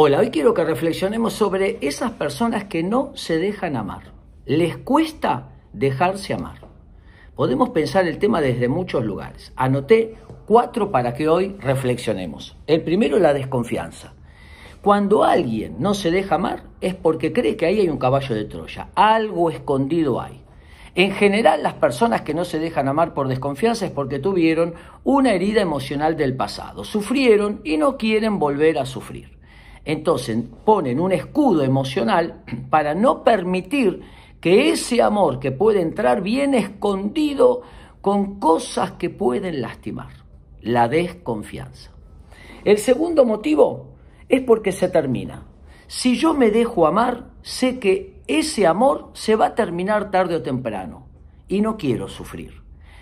Hola, hoy quiero que reflexionemos sobre esas personas que no se dejan amar. Les cuesta dejarse amar. Podemos pensar el tema desde muchos lugares. Anoté cuatro para que hoy reflexionemos. El primero, la desconfianza. Cuando alguien no se deja amar es porque cree que ahí hay un caballo de Troya, algo escondido hay. En general, las personas que no se dejan amar por desconfianza es porque tuvieron una herida emocional del pasado, sufrieron y no quieren volver a sufrir. Entonces ponen un escudo emocional para no permitir que ese amor que puede entrar bien escondido con cosas que pueden lastimar, la desconfianza. El segundo motivo es porque se termina. Si yo me dejo amar, sé que ese amor se va a terminar tarde o temprano y no quiero sufrir.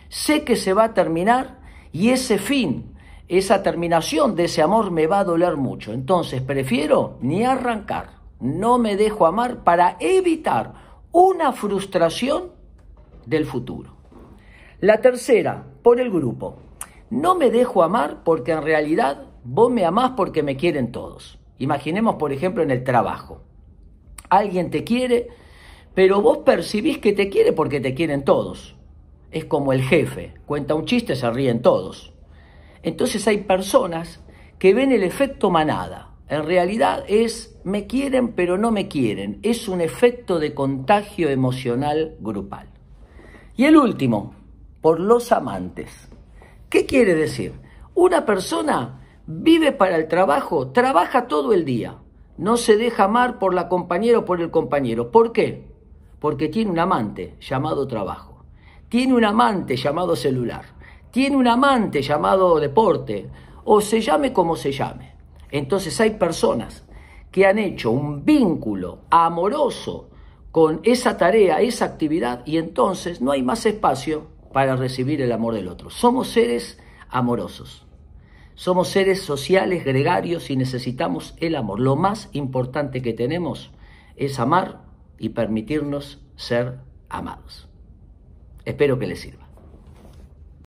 Sé que se va a terminar y ese fin esa terminación de ese amor me va a doler mucho. Entonces prefiero ni arrancar, no me dejo amar para evitar una frustración del futuro. La tercera, por el grupo. No me dejo amar porque en realidad vos me amás porque me quieren todos. Imaginemos, por ejemplo, en el trabajo. Alguien te quiere, pero vos percibís que te quiere porque te quieren todos. Es como el jefe, cuenta un chiste, se ríen todos. Entonces hay personas que ven el efecto manada. En realidad es me quieren pero no me quieren. Es un efecto de contagio emocional grupal. Y el último, por los amantes. ¿Qué quiere decir? Una persona vive para el trabajo, trabaja todo el día. No se deja amar por la compañera o por el compañero. ¿Por qué? Porque tiene un amante llamado trabajo. Tiene un amante llamado celular tiene un amante llamado deporte, o se llame como se llame. Entonces hay personas que han hecho un vínculo amoroso con esa tarea, esa actividad, y entonces no hay más espacio para recibir el amor del otro. Somos seres amorosos. Somos seres sociales, gregarios y necesitamos el amor. Lo más importante que tenemos es amar y permitirnos ser amados. Espero que les sirva.